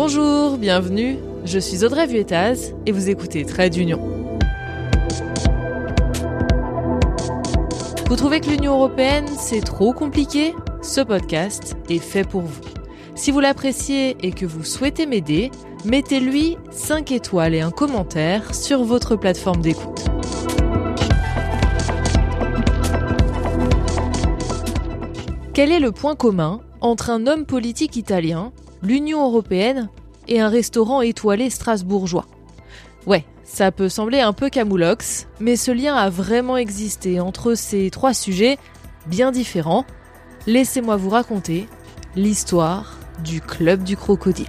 Bonjour, bienvenue, je suis Audrey Vuettaz et vous écoutez Trade d'Union. Vous trouvez que l'Union européenne c'est trop compliqué? Ce podcast est fait pour vous. Si vous l'appréciez et que vous souhaitez m'aider, mettez-lui 5 étoiles et un commentaire sur votre plateforme d'écoute. Quel est le point commun entre un homme politique italien, l'Union européenne et un restaurant étoilé strasbourgeois Ouais, ça peut sembler un peu camoulox, mais ce lien a vraiment existé entre ces trois sujets bien différents. Laissez-moi vous raconter l'histoire du Club du Crocodile.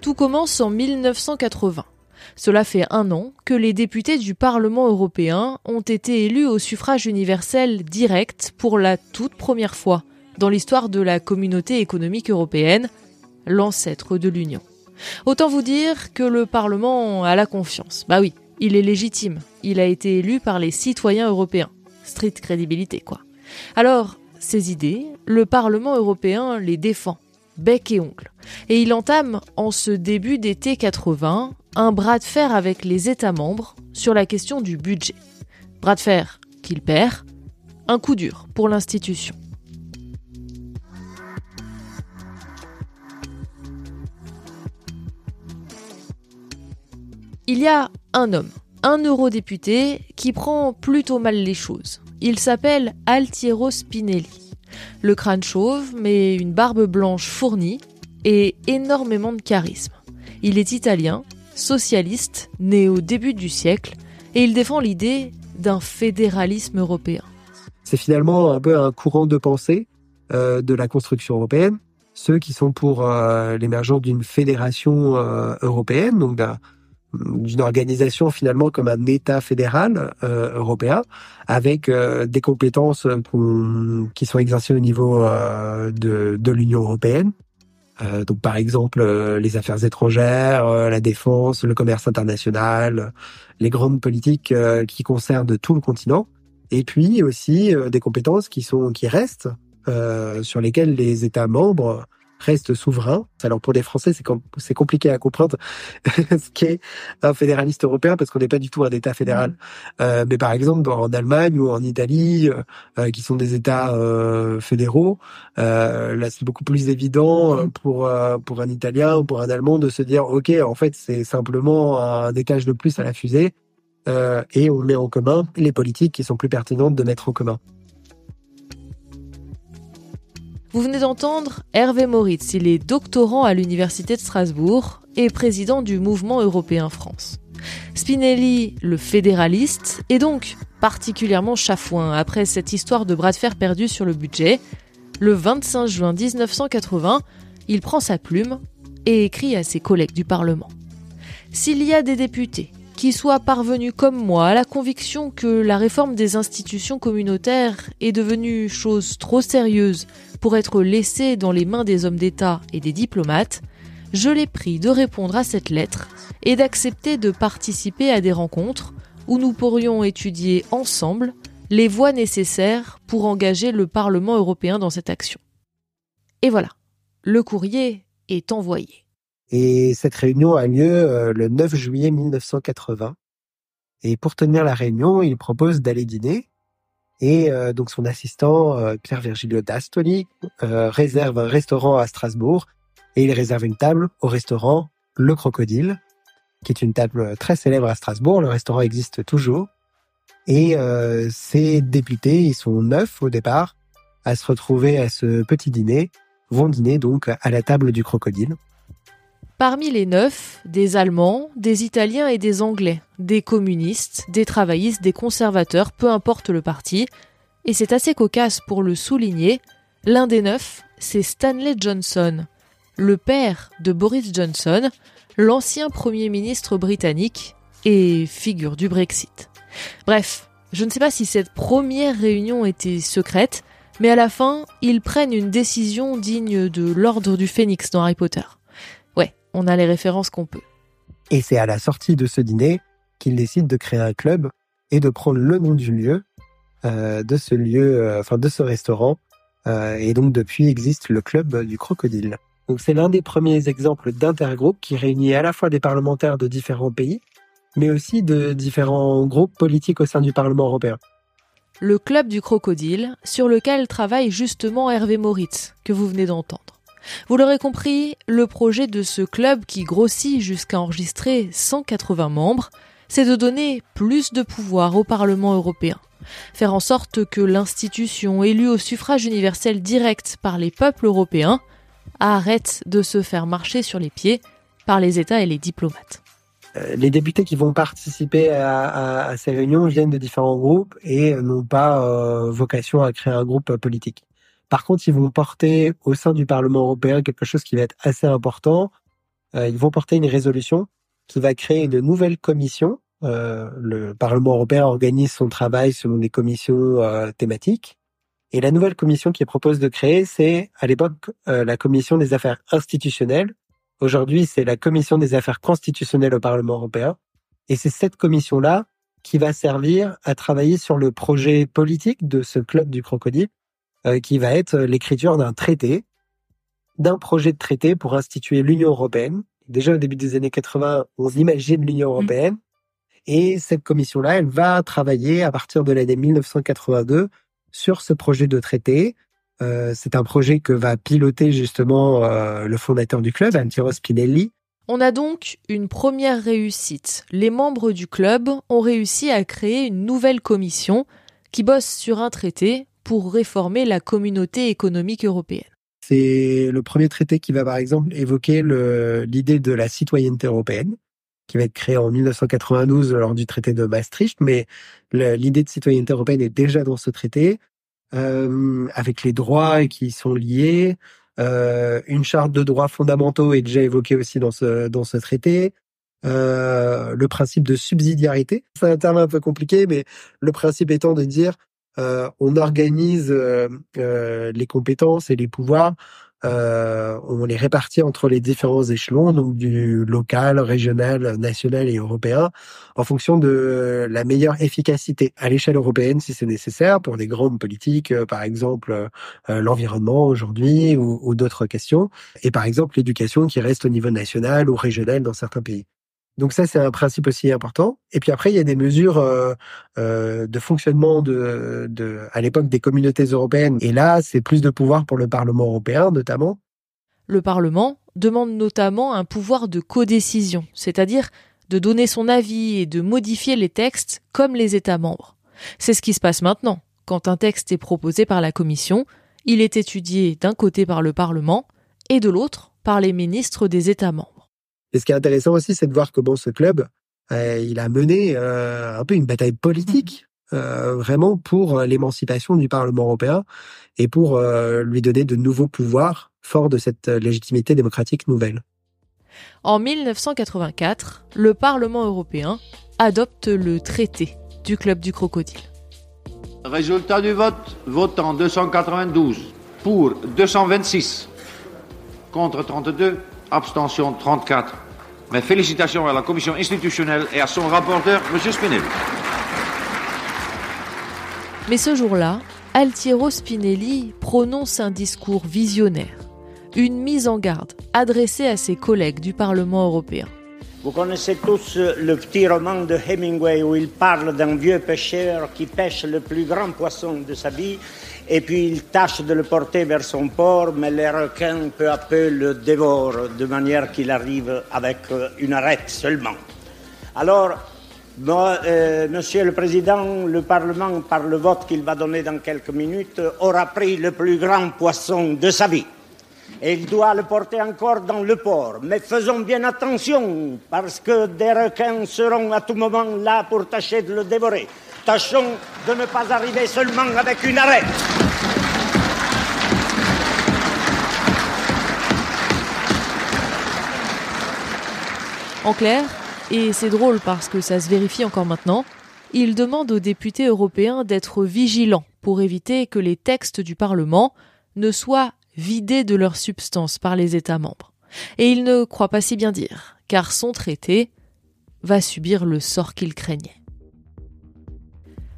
Tout commence en 1980. Cela fait un an que les députés du Parlement européen ont été élus au suffrage universel direct pour la toute première fois dans l'histoire de la communauté économique européenne, l'ancêtre de l'Union. Autant vous dire que le Parlement a la confiance. Bah oui, il est légitime. Il a été élu par les citoyens européens. Street crédibilité, quoi. Alors, ces idées, le Parlement européen les défend, bec et ongle. Et il entame, en ce début d'été 80, un bras de fer avec les États membres sur la question du budget. Bras de fer qu'il perd, un coup dur pour l'institution. Il y a un homme, un eurodéputé, qui prend plutôt mal les choses. Il s'appelle Altiero Spinelli. Le crâne chauve, mais une barbe blanche fournie et énormément de charisme. Il est italien, socialiste, né au début du siècle, et il défend l'idée d'un fédéralisme européen. C'est finalement un peu un courant de pensée euh, de la construction européenne, ceux qui sont pour euh, l'émergence d'une fédération euh, européenne, donc d'une organisation finalement comme un État fédéral euh, européen avec euh, des compétences qui sont exercées au niveau euh, de, de l'Union européenne. donc par exemple les affaires étrangères, la défense, le commerce international, les grandes politiques qui concernent tout le continent, et puis aussi des compétences qui sont qui restent sur lesquelles les États membres reste souverain. Alors pour les Français, c'est c'est compliqué à comprendre ce qu'est un fédéraliste européen parce qu'on n'est pas du tout un État fédéral. Euh, mais par exemple, en Allemagne ou en Italie, euh, euh, qui sont des États euh, fédéraux, euh, là c'est beaucoup plus évident pour pour un Italien ou pour un Allemand de se dire ok, en fait c'est simplement un étage de plus à la fusée et on met en commun les politiques qui sont plus pertinentes de mettre en commun. Vous venez d'entendre Hervé Moritz, il est doctorant à l'Université de Strasbourg et président du mouvement européen France. Spinelli, le fédéraliste, est donc particulièrement chafouin après cette histoire de bras de fer perdu sur le budget. Le 25 juin 1980, il prend sa plume et écrit à ses collègues du Parlement. S'il y a des députés qui soient parvenus comme moi à la conviction que la réforme des institutions communautaires est devenue chose trop sérieuse pour être laissé dans les mains des hommes d'État et des diplomates, je les prie de répondre à cette lettre et d'accepter de participer à des rencontres où nous pourrions étudier ensemble les voies nécessaires pour engager le Parlement européen dans cette action. Et voilà, le courrier est envoyé. Et cette réunion a lieu euh, le 9 juillet 1980. Et pour tenir la réunion, il propose d'aller dîner et euh, donc son assistant, euh, Pierre Virgilio d'Astoli, réserve un restaurant à Strasbourg et il réserve une table au restaurant Le Crocodile, qui est une table très célèbre à Strasbourg. Le restaurant existe toujours. Et ces députés, ils sont neuf au départ, à se retrouver à ce petit dîner, vont dîner donc à la table du Crocodile. Parmi les neuf, des Allemands, des Italiens et des Anglais, des communistes, des travaillistes, des conservateurs, peu importe le parti. Et c'est assez cocasse pour le souligner, l'un des neuf, c'est Stanley Johnson, le père de Boris Johnson, l'ancien Premier ministre britannique et figure du Brexit. Bref, je ne sais pas si cette première réunion était secrète, mais à la fin, ils prennent une décision digne de l'ordre du phénix dans Harry Potter on a les références qu'on peut. Et c'est à la sortie de ce dîner qu'il décide de créer un club et de prendre le nom du lieu, euh, de ce lieu, euh, enfin de ce restaurant, et donc depuis existe le club du crocodile. Donc c'est l'un des premiers exemples d'intergroupe qui réunit à la fois des parlementaires de différents pays, mais aussi de différents groupes politiques au sein du Parlement européen. Le club du crocodile, sur lequel travaille justement Hervé Moritz, que vous venez d'entendre. Vous l'aurez compris, le projet de ce club qui grossit jusqu'à enregistrer 180 membres, c'est de donner plus de pouvoir au Parlement européen. Faire en sorte que l'institution élue au suffrage universel direct par les peuples européens arrête de se faire marcher sur les pieds par les États et les diplomates. Euh, les députés qui vont participer à, ces réunions viennent de différents groupes et n'ont pas euh, vocation à créer un groupe politique. Par contre, ils vont porter au sein du Parlement européen quelque chose qui va être assez important. Euh, ils vont porter une résolution qui va créer une nouvelle commission. Euh, le Parlement européen organise son travail selon des commissions euh, thématiques. Et la nouvelle commission qui est propose de créer, c'est à l'époque la commission des affaires institutionnelles. Aujourd'hui, c'est la commission des affaires constitutionnelles au Parlement européen. Et c'est cette commission-là qui va servir à travailler sur le projet politique de ce club du crocodile qui va être l'écriture d'un traité, d'un projet de traité pour instituer l'Union européenne. Déjà au début des années 80, on imagine l'Union mmh. européenne. Et cette commission-là, elle va travailler à partir de l'année 1982 sur ce projet de traité. Euh, c'est un projet que va piloter justement euh, le fondateur du club, Antiro Spinelli. On a donc une première réussite. Les membres du club ont réussi à créer une nouvelle commission qui bosse sur un traité pour réformer la communauté économique européenne. C'est le premier traité qui va par exemple évoquer l'idée de la citoyenneté européenne, qui va être créée en 1992 lors du traité de Maastricht, mais l'idée de citoyenneté européenne est déjà dans ce traité, euh, avec les droits qui sont liés. Euh, une charte de droits fondamentaux est déjà évoquée aussi dans ce, traité. Euh, le principe de subsidiarité, c'est un terme un peu compliqué, mais le principe étant de dire on organise euh, euh, les compétences et les pouvoirs, on les répartit entre les différents échelons, donc du local, régional, national et européen, en fonction de la meilleure efficacité à l'échelle européenne si c'est nécessaire pour des grandes politiques, par exemple l'environnement aujourd'hui ou, ou d'autres questions, et par exemple l'éducation qui reste au niveau national ou régional dans certains pays. Donc ça, c'est un principe aussi important. Et puis après, il y a des mesures euh, euh, de fonctionnement à l'époque des communautés européennes. Et là, c'est plus de pouvoir pour le Parlement européen, notamment. Le Parlement demande notamment un pouvoir de codécision, c'est-à-dire de donner son avis et de modifier les textes comme les États membres. C'est ce qui se passe maintenant. Quand un texte est proposé par la Commission, il est étudié d'un côté par le Parlement et de l'autre par les ministres des États membres. Et ce qui est intéressant aussi, c'est de voir comment ce club, euh, il a mené euh, un peu une bataille politique, euh, vraiment pour l'émancipation du Parlement européen et pour lui donner de nouveaux pouvoirs forts de cette légitimité démocratique nouvelle. En 1984, le Parlement européen adopte le traité du Club du Crocodile. Résultat du vote, votant 292, pour 226, contre 32, abstention 34. Mes félicitations à la commission institutionnelle et à son rapporteur, M. Spinelli. Mais ce jour-là, Altiero Spinelli prononce un discours visionnaire, une mise en garde adressée à ses collègues du Parlement européen. Vous connaissez tous le petit roman de Hemingway où il parle d'un vieux pêcheur qui pêche le plus grand poisson de sa vie et puis il tâche de le porter vers son port, mais les requins peu à peu le dévorent de manière qu'il arrive avec euh, une arête seulement. Alors, euh, Monsieur le Président, le Parlement, par le vote qu'il va donner dans quelques minutes, aura pris le plus grand poisson de sa vie. Et il doit le porter encore dans le port. Mais faisons bien attention, parce que des requins seront à tout moment là pour tâcher de le dévorer. Tâchons de ne pas arriver seulement avec une arête. En clair, et c'est drôle parce que ça se vérifie encore maintenant, il demande aux députés européens d'être vigilants pour éviter que les textes du Parlement ne soient vidés de leur substance par les États membres. Et il ne croit pas si bien dire, car son traité va subir le sort qu'il craignait.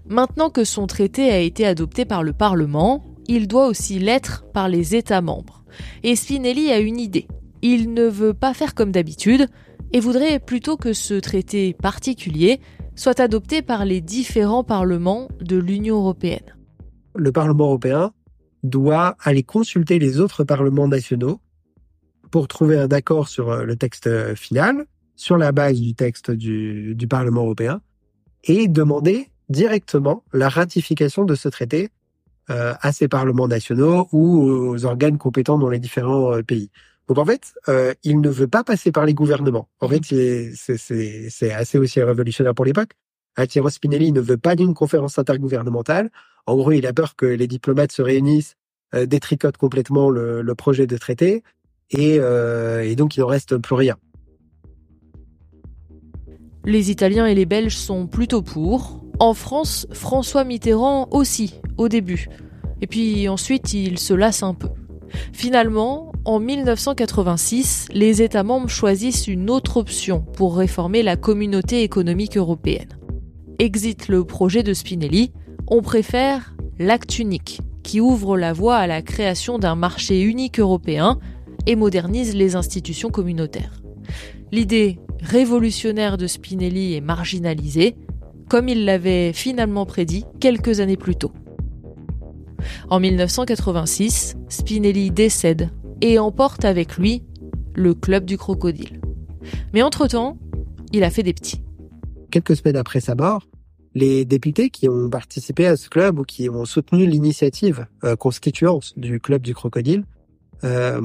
Maintenant que son traité a été adopté par le Parlement, il doit aussi l'être par les États membres. Et Spinelli a une idée. Il ne veut pas faire comme d'habitude et voudrait plutôt que ce traité particulier soit adopté par les différents parlements de l'Union européenne. Le Parlement européen doit aller consulter les autres parlements nationaux pour trouver un accord sur euh, le texte euh, final, sur la base du texte du, Parlement européen, et demander directement la ratification de ce traité euh, à ces parlements nationaux ou aux organes compétents dans les différents pays. Donc en fait, euh, il ne veut pas passer par les gouvernements. En fait, c'est assez aussi révolutionnaire pour l'époque. Altiero Spinelli ne veut pas d'une conférence intergouvernementale. En gros, il a peur que les diplomates se réunissent, euh, détricotent complètement le, le, projet de traité, et, euh, et donc il n'en reste plus rien. Les Italiens et les Belges sont plutôt pour. En France, François Mitterrand aussi, au début. Et puis ensuite, il se lasse un peu. Finalement, en 1986, les États membres choisissent une autre option pour réformer la communauté économique européenne. Exit le projet de Spinelli, on préfère l'acte unique, qui ouvre la voie à la création d'un marché unique européen et modernise les institutions communautaires. L'idée révolutionnaire de Spinelli est marginalisée, comme il l'avait finalement prédit quelques années plus tôt. En 1986, Spinelli décède et emporte avec lui le club du crocodile. Mais entre-temps, il a fait des petits. Quelques semaines après sa mort, les députés qui ont participé à ce club ou qui ont soutenu l'initiative euh, constituante du club du crocodile euh,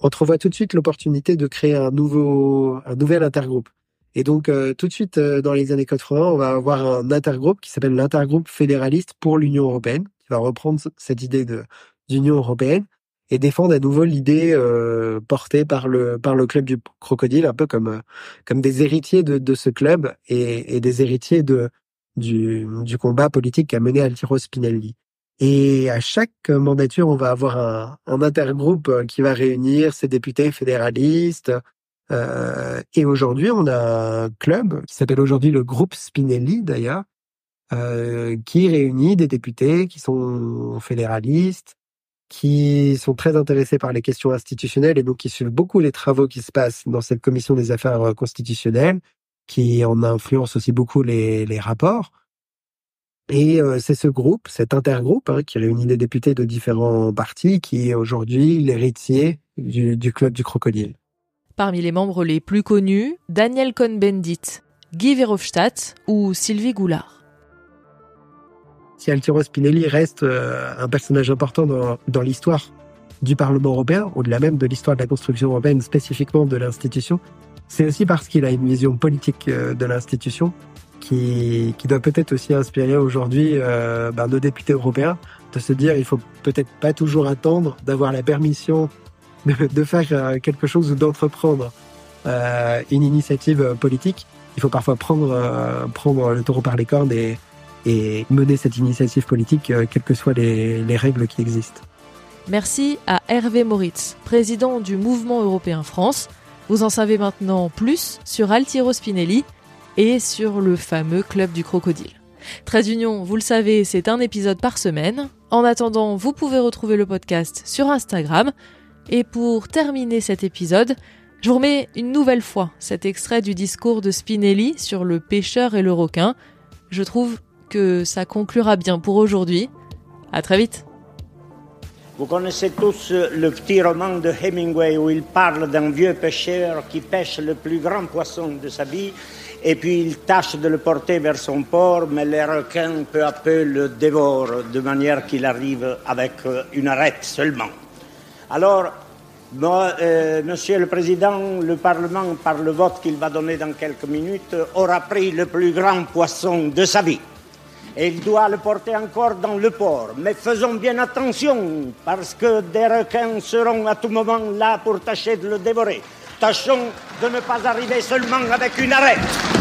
entrevoient tout de suite l'opportunité de créer un nouveau, nouvel intergroupe. Et donc euh, tout de suite euh, dans les années 80, on va avoir un intergroupe qui s'appelle l'intergroupe fédéraliste pour l'Union européenne, va reprendre cette idée de d'Union européenne et défendre à nouveau l'idée euh, portée par le par le club du crocodile, un peu comme euh, comme des héritiers de, ce club et, des héritiers de du, combat politique qu'a mené Altiero Spinelli. Et à chaque mandature, on va avoir un, intergroupe qui va réunir ses députés fédéralistes. Euh, et aujourd'hui, on a un club qui s'appelle aujourd'hui le groupe Spinelli, d'ailleurs, euh, qui réunit des députés qui sont fédéralistes, qui sont très intéressés par les questions institutionnelles et donc qui suivent beaucoup les travaux qui se passent dans cette commission des affaires constitutionnelles, qui en influence aussi beaucoup les, les rapports. Et euh, c'est ce groupe, cet intergroupe, hein, qui réunit des députés de différents partis, qui est aujourd'hui l'héritier du, du, club du crocodile. Parmi les membres les plus connus, Daniel Cohn-Bendit, Guy Verhofstadt ou Sylvie Goulard. Si Altiero Spinelli reste euh, un personnage important dans, l'histoire du Parlement européen, au-delà même de l'histoire de la construction européenne, spécifiquement de l'institution, c'est aussi parce qu'il a une vision politique euh, de l'institution qui, doit peut-être aussi inspirer aujourd'hui euh, ben, nos députés européens de se dire il faut peut-être pas toujours attendre d'avoir la permission de, faire quelque chose ou d'entreprendre une initiative politique. Il faut parfois prendre, prendre le taureau par les cornes et, et mener cette initiative politique, euh, quelles que soient les, les règles qui existent. Merci à Hervé Moritz, président du Mouvement européen France. Vous en savez maintenant plus sur Altiero Spinelli et sur le fameux club du crocodile. Trade Union, vous le savez, c'est un épisode par semaine. En attendant, vous pouvez retrouver le podcast sur Instagram. Et pour terminer cet épisode, je vous remets une nouvelle fois cet extrait du discours de Spinelli sur le pêcheur et le requin. Je trouve que ça conclura bien pour aujourd'hui. À très vite. Vous connaissez tous le petit roman de Hemingway où il parle d'un vieux pêcheur qui pêche le plus grand poisson de sa vie et puis il tâche de le porter vers son port, mais les requins peu à peu le dévorent de manière qu'il arrive avec une arête seulement. Alors, euh, Monsieur le Président, le Parlement, par le vote qu'il va donner dans quelques minutes, aura pris le plus grand poisson de sa vie. Et il doit le porter encore dans le port. Mais faisons bien attention, parce que des requins seront à tout moment là pour tâcher de le dévorer. Tâchons de ne pas arriver seulement avec une arête.